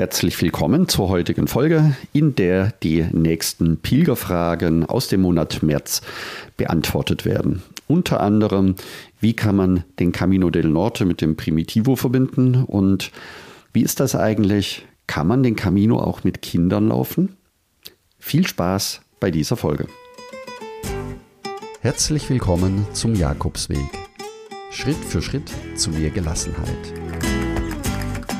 Herzlich willkommen zur heutigen Folge, in der die nächsten Pilgerfragen aus dem Monat März beantwortet werden. Unter anderem, wie kann man den Camino del Norte mit dem Primitivo verbinden und wie ist das eigentlich? Kann man den Camino auch mit Kindern laufen? Viel Spaß bei dieser Folge. Herzlich willkommen zum Jakobsweg. Schritt für Schritt zu mehr Gelassenheit.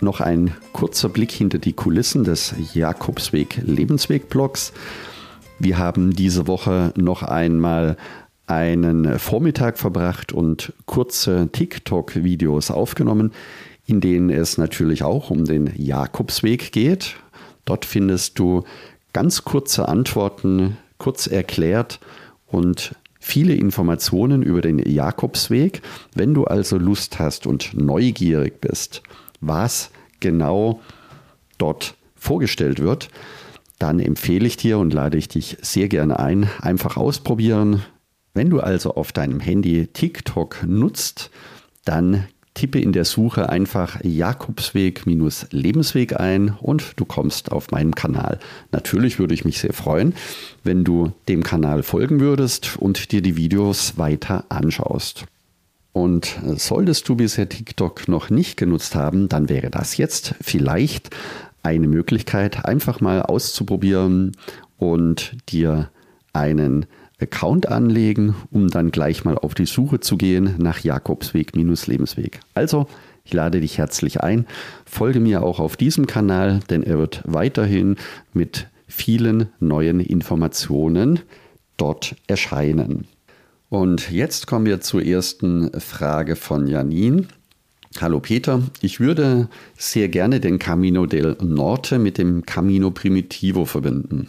noch ein kurzer Blick hinter die Kulissen des Jakobsweg Lebensweg Blogs. Wir haben diese Woche noch einmal einen Vormittag verbracht und kurze TikTok-Videos aufgenommen, in denen es natürlich auch um den Jakobsweg geht. Dort findest du ganz kurze Antworten, kurz erklärt und viele Informationen über den Jakobsweg. Wenn du also Lust hast und neugierig bist, was genau dort vorgestellt wird, dann empfehle ich dir und lade ich dich sehr gerne ein, einfach ausprobieren. Wenn du also auf deinem Handy TikTok nutzt, dann tippe in der Suche einfach Jakobsweg-Lebensweg ein und du kommst auf meinen Kanal. Natürlich würde ich mich sehr freuen, wenn du dem Kanal folgen würdest und dir die Videos weiter anschaust. Und solltest du bisher TikTok noch nicht genutzt haben, dann wäre das jetzt vielleicht eine Möglichkeit, einfach mal auszuprobieren und dir einen Account anlegen, um dann gleich mal auf die Suche zu gehen nach Jakobsweg-Lebensweg. Also, ich lade dich herzlich ein. Folge mir auch auf diesem Kanal, denn er wird weiterhin mit vielen neuen Informationen dort erscheinen. Und jetzt kommen wir zur ersten Frage von Janin. Hallo Peter, ich würde sehr gerne den Camino del Norte mit dem Camino Primitivo verbinden.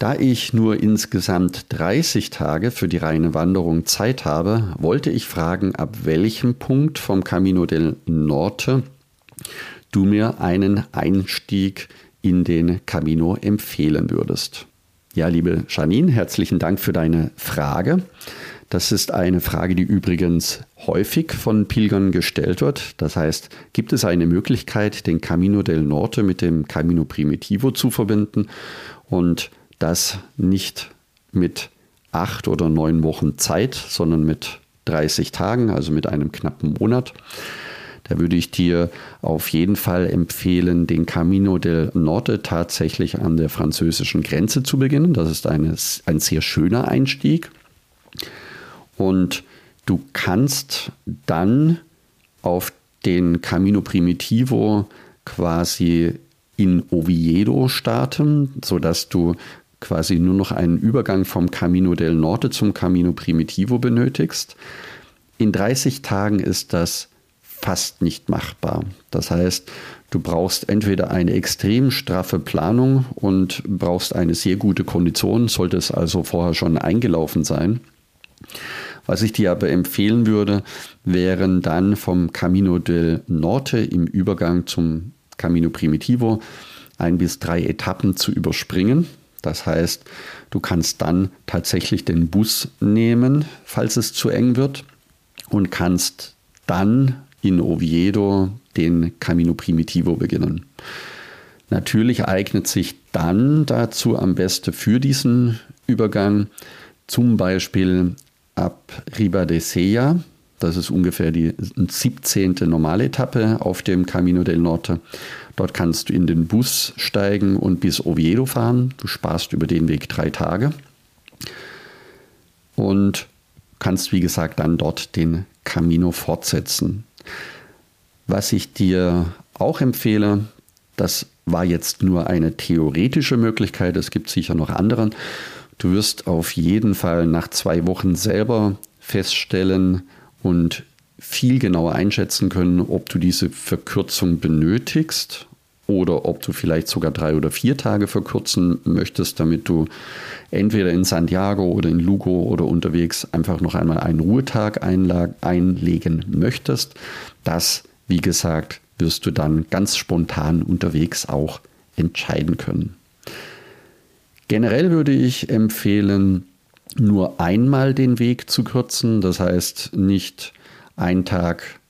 Da ich nur insgesamt 30 Tage für die reine Wanderung Zeit habe, wollte ich fragen, ab welchem Punkt vom Camino del Norte du mir einen Einstieg in den Camino empfehlen würdest. Ja, liebe Janine, herzlichen Dank für deine Frage. Das ist eine Frage, die übrigens häufig von Pilgern gestellt wird. Das heißt, gibt es eine Möglichkeit, den Camino del Norte mit dem Camino Primitivo zu verbinden und das nicht mit acht oder neun Wochen Zeit, sondern mit 30 Tagen, also mit einem knappen Monat. Da würde ich dir auf jeden Fall empfehlen, den Camino del Norte tatsächlich an der französischen Grenze zu beginnen. Das ist eine, ein sehr schöner Einstieg. Und du kannst dann auf den Camino Primitivo quasi in Oviedo starten, sodass du quasi nur noch einen Übergang vom Camino del Norte zum Camino Primitivo benötigst. In 30 Tagen ist das fast nicht machbar. Das heißt, du brauchst entweder eine extrem straffe Planung und brauchst eine sehr gute Kondition, sollte es also vorher schon eingelaufen sein. Was ich dir aber empfehlen würde, wären dann vom Camino del Norte im Übergang zum Camino Primitivo ein bis drei Etappen zu überspringen. Das heißt, du kannst dann tatsächlich den Bus nehmen, falls es zu eng wird, und kannst dann in Oviedo den Camino Primitivo beginnen. Natürlich eignet sich dann dazu am besten für diesen Übergang zum Beispiel ab Riba de Sella, das ist ungefähr die 17. Normaletappe auf dem Camino del Norte. Dort kannst du in den Bus steigen und bis Oviedo fahren. Du sparst über den Weg drei Tage. Und kannst, wie gesagt, dann dort den Camino fortsetzen. Was ich dir auch empfehle, das war jetzt nur eine theoretische Möglichkeit, es gibt sicher noch andere. Du wirst auf jeden Fall nach zwei Wochen selber feststellen und viel genauer einschätzen können, ob du diese Verkürzung benötigst oder ob du vielleicht sogar drei oder vier Tage verkürzen möchtest, damit du entweder in Santiago oder in Lugo oder unterwegs einfach noch einmal einen Ruhetag einlegen möchtest. Das, wie gesagt, wirst du dann ganz spontan unterwegs auch entscheiden können. Generell würde ich empfehlen, nur einmal den Weg zu kürzen. Das heißt, nicht einen Tag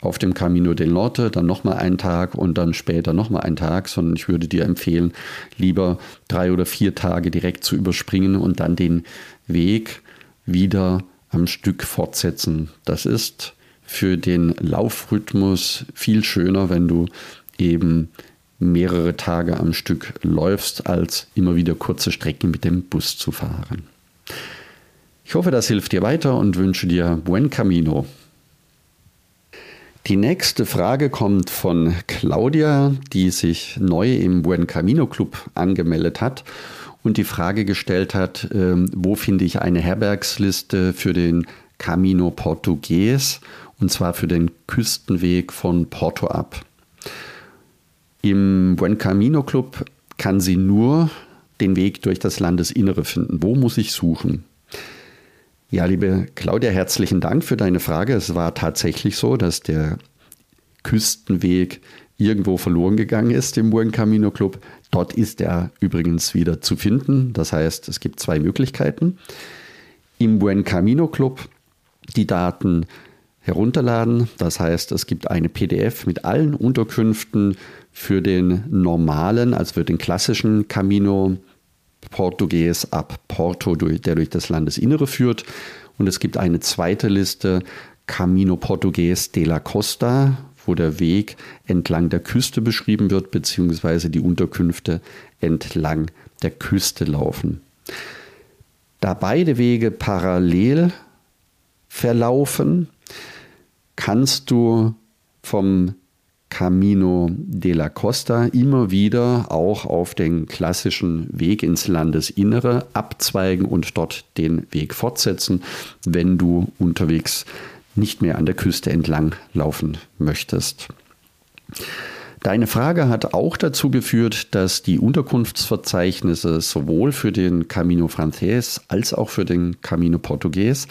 auf dem Camino del Norte, dann nochmal einen Tag und dann später nochmal einen Tag, sondern ich würde dir empfehlen, lieber drei oder vier Tage direkt zu überspringen und dann den Weg wieder am Stück fortsetzen. Das ist für den Laufrhythmus viel schöner, wenn du eben mehrere Tage am Stück läufst, als immer wieder kurze Strecken mit dem Bus zu fahren. Ich hoffe, das hilft dir weiter und wünsche dir buen camino. Die nächste Frage kommt von Claudia, die sich neu im Buen Camino Club angemeldet hat und die Frage gestellt hat, äh, wo finde ich eine Herbergsliste für den Camino Portugues und zwar für den Küstenweg von Porto ab. Im Buen Camino Club kann sie nur den Weg durch das Landesinnere finden. Wo muss ich suchen? Ja, liebe Claudia, herzlichen Dank für deine Frage. Es war tatsächlich so, dass der Küstenweg irgendwo verloren gegangen ist im Buen Camino Club. Dort ist er übrigens wieder zu finden. Das heißt, es gibt zwei Möglichkeiten. Im Buen Camino Club die Daten herunterladen. Das heißt, es gibt eine PDF mit allen Unterkünften für den normalen, also für den klassischen Camino Portugues ab Porto, der durch das Landesinnere führt. Und es gibt eine zweite Liste, Camino Portugues de la Costa, wo der Weg entlang der Küste beschrieben wird, beziehungsweise die Unterkünfte entlang der Küste laufen. Da beide Wege parallel verlaufen, kannst du vom Camino de la Costa immer wieder auch auf den klassischen Weg ins Landesinnere abzweigen und dort den Weg fortsetzen, wenn du unterwegs nicht mehr an der Küste entlang laufen möchtest. Deine Frage hat auch dazu geführt, dass die Unterkunftsverzeichnisse sowohl für den Camino Frances als auch für den Camino Portugues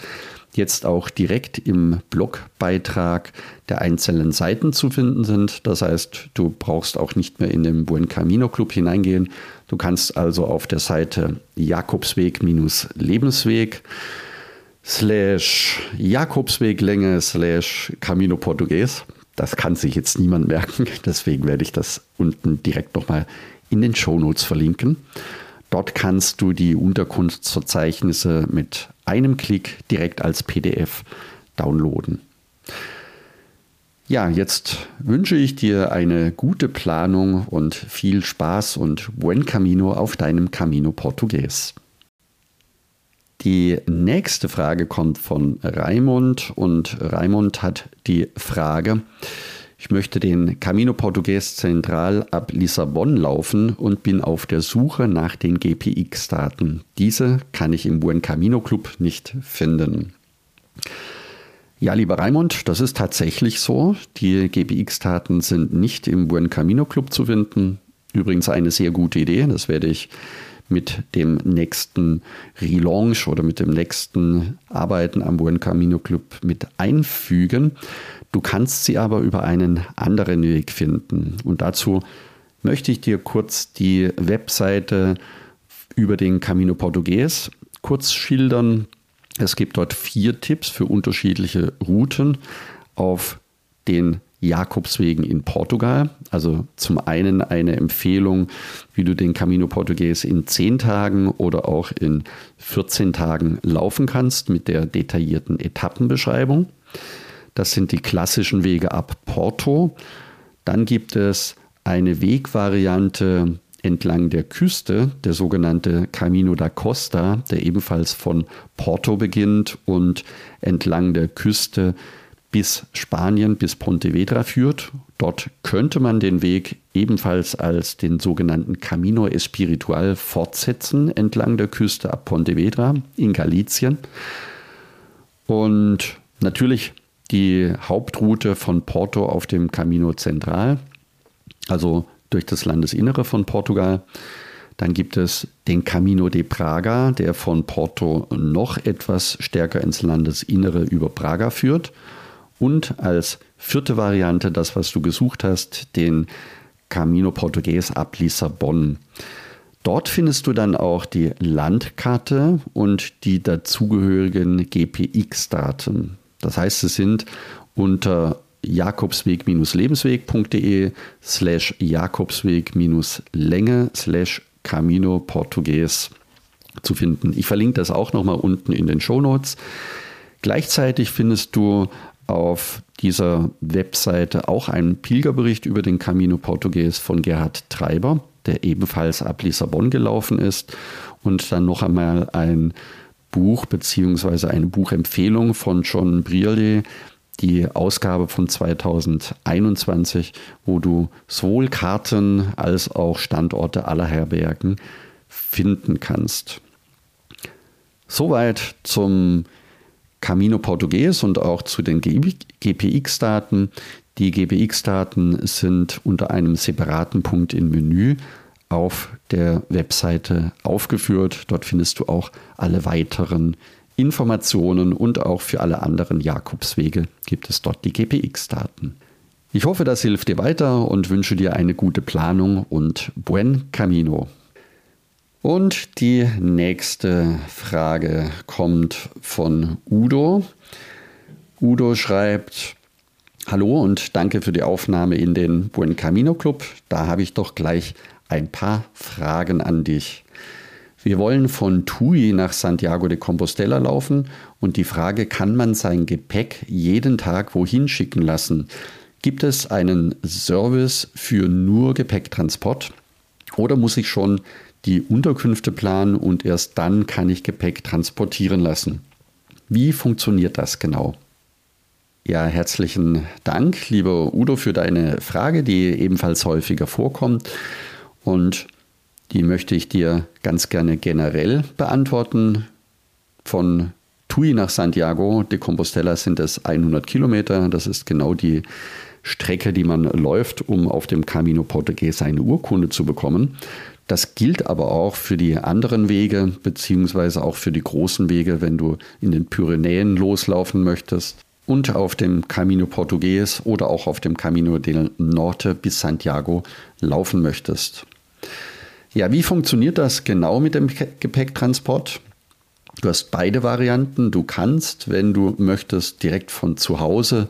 jetzt auch direkt im Blogbeitrag der einzelnen Seiten zu finden sind. Das heißt, du brauchst auch nicht mehr in den Buen Camino Club hineingehen. Du kannst also auf der Seite Jakobsweg-Lebensweg slash Jakobsweglänge slash Camino Portugues. Das kann sich jetzt niemand merken, deswegen werde ich das unten direkt nochmal in den Shownotes verlinken. Dort kannst du die Unterkunftsverzeichnisse mit einem Klick direkt als PDF downloaden. Ja, jetzt wünsche ich dir eine gute Planung und viel Spaß und buen camino auf deinem Camino Portugues. Die nächste Frage kommt von Raimund und Raimund hat die Frage, ich möchte den Camino Portugues zentral ab Lissabon laufen und bin auf der Suche nach den GPX-Daten. Diese kann ich im Buen Camino Club nicht finden. Ja, lieber Raimund, das ist tatsächlich so. Die GPX-Daten sind nicht im Buen Camino Club zu finden. Übrigens eine sehr gute Idee. Das werde ich mit dem nächsten Relaunch oder mit dem nächsten Arbeiten am Buen Camino Club mit einfügen. Du kannst sie aber über einen anderen Weg finden. Und dazu möchte ich dir kurz die Webseite über den Camino Portugues kurz schildern. Es gibt dort vier Tipps für unterschiedliche Routen auf den Jakobswegen in Portugal. Also zum einen eine Empfehlung, wie du den Camino Portugues in 10 Tagen oder auch in 14 Tagen laufen kannst mit der detaillierten Etappenbeschreibung. Das sind die klassischen Wege ab Porto. Dann gibt es eine Wegvariante entlang der Küste, der sogenannte Camino da Costa, der ebenfalls von Porto beginnt und entlang der Küste bis Spanien, bis Pontevedra führt. Dort könnte man den Weg ebenfalls als den sogenannten Camino Espiritual fortsetzen, entlang der Küste ab Pontevedra in Galicien. Und natürlich die Hauptroute von Porto auf dem Camino Central. Also durch das Landesinnere von Portugal. Dann gibt es den Camino de Praga, der von Porto noch etwas stärker ins Landesinnere über Praga führt. Und als vierte Variante, das, was du gesucht hast, den Camino Portugues ab Lissabon. Dort findest du dann auch die Landkarte und die dazugehörigen GPX-Daten. Das heißt, es sind unter jakobsweg-lebensweg.de slash jakobsweg-länge slash Camino Portugues zu finden. Ich verlinke das auch nochmal unten in den Show Notes. Gleichzeitig findest du auf dieser Webseite auch einen Pilgerbericht über den Camino Portugues von Gerhard Treiber, der ebenfalls ab Lissabon gelaufen ist. Und dann noch einmal ein Buch bzw. eine Buchempfehlung von John Brierley, die Ausgabe von 2021, wo du sowohl Karten als auch Standorte aller Herbergen finden kannst. Soweit zum Camino Portugues und auch zu den GPX-Daten. Die GPX-Daten sind unter einem separaten Punkt im Menü auf der Webseite aufgeführt. Dort findest du auch alle weiteren Informationen und auch für alle anderen Jakobswege gibt es dort die GPX-Daten. Ich hoffe, das hilft dir weiter und wünsche dir eine gute Planung und buen camino. Und die nächste Frage kommt von Udo. Udo schreibt, Hallo und danke für die Aufnahme in den Buen Camino Club. Da habe ich doch gleich ein paar Fragen an dich. Wir wollen von Tui nach Santiago de Compostela laufen und die Frage, kann man sein Gepäck jeden Tag wohin schicken lassen? Gibt es einen Service für nur Gepäcktransport oder muss ich schon die Unterkünfte planen und erst dann kann ich Gepäck transportieren lassen. Wie funktioniert das genau? Ja, herzlichen Dank, lieber Udo, für deine Frage, die ebenfalls häufiger vorkommt. Und die möchte ich dir ganz gerne generell beantworten. Von Tui nach Santiago de Compostela sind es 100 Kilometer. Das ist genau die Strecke, die man läuft, um auf dem Camino Portugues eine Urkunde zu bekommen. Das gilt aber auch für die anderen Wege, beziehungsweise auch für die großen Wege, wenn du in den Pyrenäen loslaufen möchtest und auf dem Camino Portugues oder auch auf dem Camino del Norte bis Santiago laufen möchtest. Ja, wie funktioniert das genau mit dem Gepäcktransport? Du hast beide Varianten. Du kannst, wenn du möchtest, direkt von zu Hause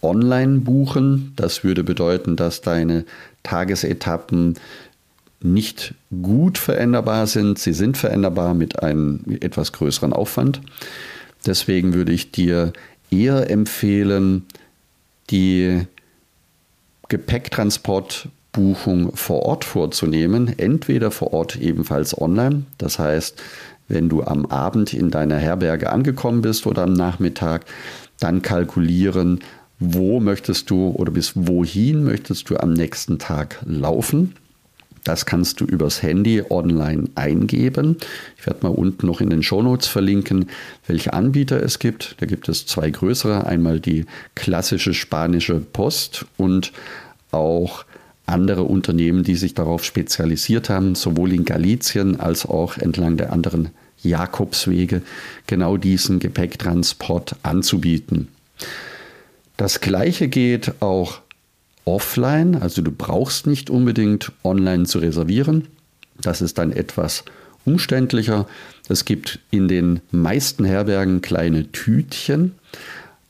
online buchen. Das würde bedeuten, dass deine Tagesetappen nicht gut veränderbar sind. Sie sind veränderbar mit einem etwas größeren Aufwand. Deswegen würde ich dir eher empfehlen, die Gepäcktransportbuchung vor Ort vorzunehmen, entweder vor Ort ebenfalls online. Das heißt, wenn du am Abend in deiner Herberge angekommen bist oder am Nachmittag, dann kalkulieren, wo möchtest du oder bis wohin möchtest du am nächsten Tag laufen das kannst du übers Handy online eingeben. Ich werde mal unten noch in den Shownotes verlinken, welche Anbieter es gibt. Da gibt es zwei größere. Einmal die klassische spanische Post und auch andere Unternehmen, die sich darauf spezialisiert haben, sowohl in Galizien als auch entlang der anderen Jakobswege, genau diesen Gepäcktransport anzubieten. Das gleiche geht auch offline, also du brauchst nicht unbedingt online zu reservieren. Das ist dann etwas umständlicher. Es gibt in den meisten Herbergen kleine Tütchen.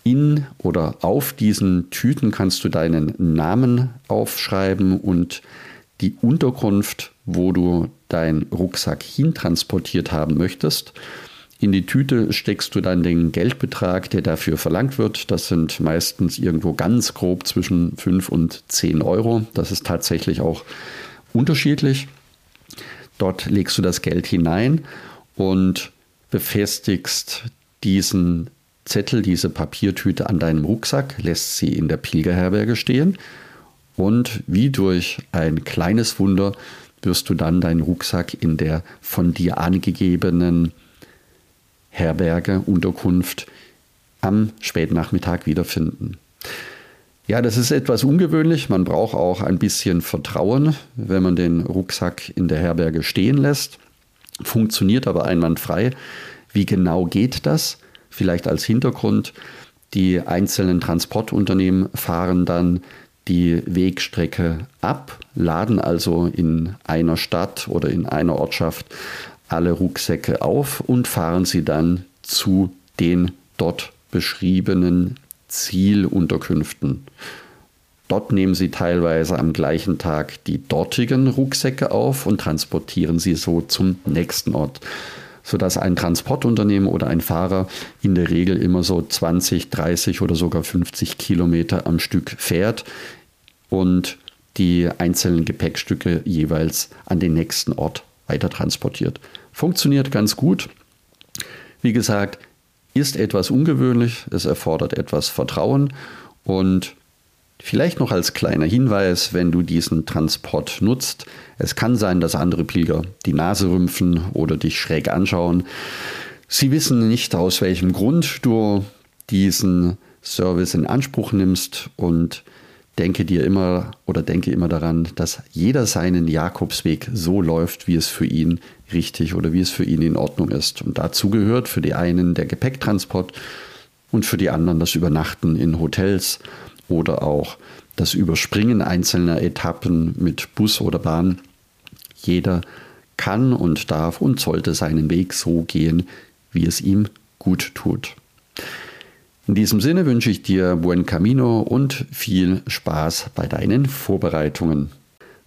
In oder auf diesen Tüten kannst du deinen Namen aufschreiben und die Unterkunft, wo du deinen Rucksack hintransportiert haben möchtest. In die Tüte steckst du dann den Geldbetrag, der dafür verlangt wird. Das sind meistens irgendwo ganz grob zwischen 5 und 10 Euro. Das ist tatsächlich auch unterschiedlich. Dort legst du das Geld hinein und befestigst diesen Zettel, diese Papiertüte an deinem Rucksack, lässt sie in der Pilgerherberge stehen und wie durch ein kleines Wunder wirst du dann deinen Rucksack in der von dir angegebenen Herberge, Unterkunft am Spätnachmittag wiederfinden. Ja, das ist etwas ungewöhnlich. Man braucht auch ein bisschen Vertrauen, wenn man den Rucksack in der Herberge stehen lässt. Funktioniert aber einwandfrei. Wie genau geht das? Vielleicht als Hintergrund. Die einzelnen Transportunternehmen fahren dann die Wegstrecke ab, laden also in einer Stadt oder in einer Ortschaft alle Rucksäcke auf und fahren sie dann zu den dort beschriebenen Zielunterkünften. Dort nehmen sie teilweise am gleichen Tag die dortigen Rucksäcke auf und transportieren sie so zum nächsten Ort, sodass ein Transportunternehmen oder ein Fahrer in der Regel immer so 20, 30 oder sogar 50 Kilometer am Stück fährt und die einzelnen Gepäckstücke jeweils an den nächsten Ort weiter transportiert. Funktioniert ganz gut. Wie gesagt, ist etwas ungewöhnlich, es erfordert etwas Vertrauen und vielleicht noch als kleiner Hinweis, wenn du diesen Transport nutzt, es kann sein, dass andere Pilger die Nase rümpfen oder dich schräg anschauen. Sie wissen nicht, aus welchem Grund du diesen Service in Anspruch nimmst und denke dir immer oder denke immer daran, dass jeder seinen Jakobsweg so läuft, wie es für ihn richtig oder wie es für ihn in Ordnung ist. Und dazu gehört für die einen der Gepäcktransport und für die anderen das Übernachten in Hotels oder auch das Überspringen einzelner Etappen mit Bus oder Bahn. Jeder kann und darf und sollte seinen Weg so gehen, wie es ihm gut tut. In diesem Sinne wünsche ich dir buen camino und viel Spaß bei deinen Vorbereitungen.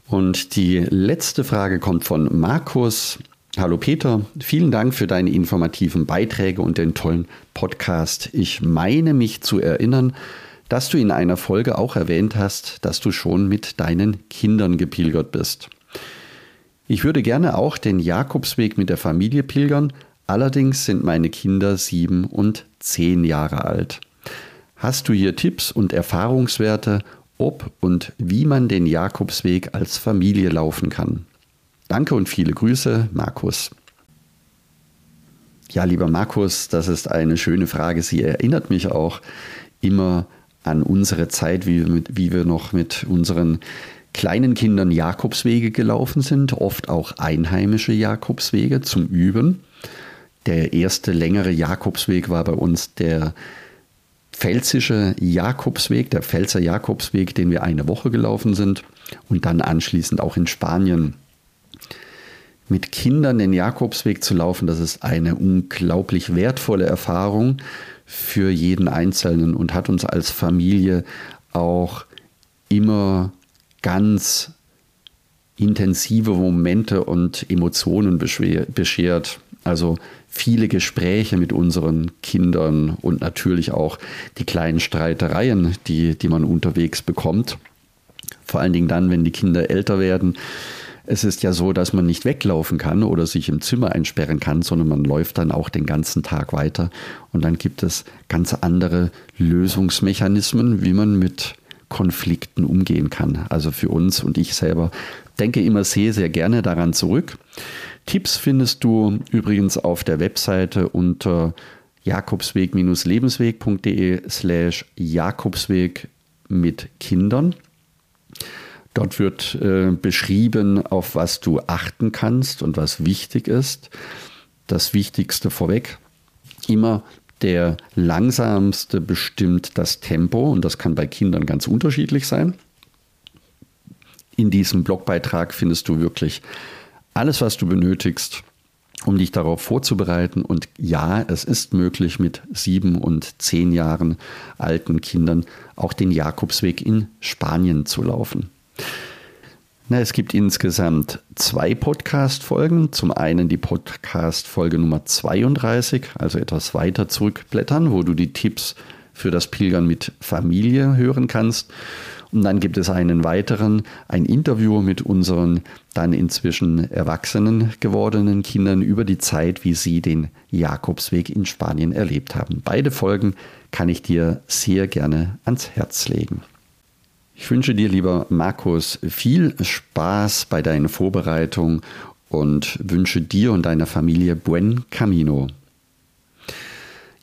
Und die letzte Frage kommt von Markus. Hallo Peter, vielen Dank für deine informativen Beiträge und den tollen Podcast. Ich meine mich zu erinnern, dass du in einer Folge auch erwähnt hast, dass du schon mit deinen Kindern gepilgert bist. Ich würde gerne auch den Jakobsweg mit der Familie pilgern, Allerdings sind meine Kinder sieben und zehn Jahre alt. Hast du hier Tipps und Erfahrungswerte, ob und wie man den Jakobsweg als Familie laufen kann? Danke und viele Grüße, Markus. Ja, lieber Markus, das ist eine schöne Frage. Sie erinnert mich auch immer an unsere Zeit, wie wir, wie wir noch mit unseren kleinen Kindern Jakobswege gelaufen sind, oft auch einheimische Jakobswege zum Üben. Der erste längere Jakobsweg war bei uns der pfälzische Jakobsweg, der Pfälzer Jakobsweg, den wir eine Woche gelaufen sind und dann anschließend auch in Spanien. Mit Kindern den Jakobsweg zu laufen, das ist eine unglaublich wertvolle Erfahrung für jeden Einzelnen und hat uns als Familie auch immer ganz intensive Momente und Emotionen beschert. Also viele Gespräche mit unseren Kindern und natürlich auch die kleinen Streitereien, die, die man unterwegs bekommt. Vor allen Dingen dann, wenn die Kinder älter werden. Es ist ja so, dass man nicht weglaufen kann oder sich im Zimmer einsperren kann, sondern man läuft dann auch den ganzen Tag weiter. Und dann gibt es ganz andere Lösungsmechanismen, wie man mit Konflikten umgehen kann. Also für uns und ich selber denke immer sehr, sehr gerne daran zurück. Tipps findest du übrigens auf der Webseite unter jakobsweg-lebensweg.de slash Jakobsweg mit Kindern. Dort wird äh, beschrieben, auf was du achten kannst und was wichtig ist. Das Wichtigste vorweg, immer der langsamste bestimmt das Tempo und das kann bei Kindern ganz unterschiedlich sein. In diesem Blogbeitrag findest du wirklich alles, was du benötigst, um dich darauf vorzubereiten. Und ja, es ist möglich, mit sieben und zehn Jahren alten Kindern auch den Jakobsweg in Spanien zu laufen. Na, es gibt insgesamt zwei Podcast-Folgen. Zum einen die Podcast-Folge Nummer 32, also etwas weiter zurückblättern, wo du die Tipps für das Pilgern mit Familie hören kannst. Und dann gibt es einen weiteren, ein Interview mit unseren dann inzwischen erwachsenen gewordenen Kindern über die Zeit, wie sie den Jakobsweg in Spanien erlebt haben. Beide Folgen kann ich dir sehr gerne ans Herz legen. Ich wünsche dir, lieber Markus, viel Spaß bei deiner Vorbereitung und wünsche dir und deiner Familie buen camino.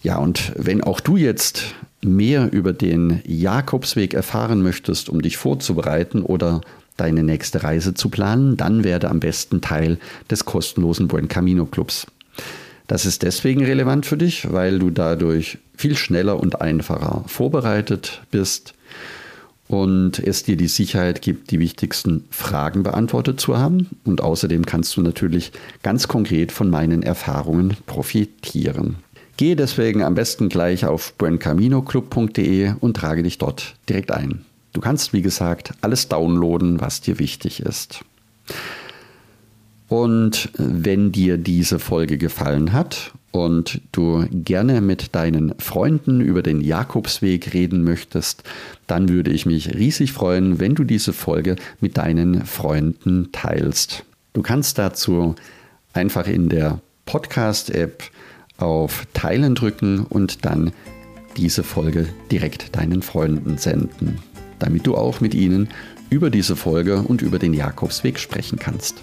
Ja, und wenn auch du jetzt mehr über den Jakobsweg erfahren möchtest, um dich vorzubereiten oder deine nächste Reise zu planen, dann werde am besten Teil des kostenlosen Buen Camino Clubs. Das ist deswegen relevant für dich, weil du dadurch viel schneller und einfacher vorbereitet bist und es dir die Sicherheit gibt, die wichtigsten Fragen beantwortet zu haben. Und außerdem kannst du natürlich ganz konkret von meinen Erfahrungen profitieren. Gehe deswegen am besten gleich auf buencaminoclub.de und trage dich dort direkt ein. Du kannst, wie gesagt, alles downloaden, was dir wichtig ist. Und wenn dir diese Folge gefallen hat und du gerne mit deinen Freunden über den Jakobsweg reden möchtest, dann würde ich mich riesig freuen, wenn du diese Folge mit deinen Freunden teilst. Du kannst dazu einfach in der Podcast-App auf Teilen drücken und dann diese Folge direkt deinen Freunden senden, damit du auch mit ihnen über diese Folge und über den Jakobsweg sprechen kannst.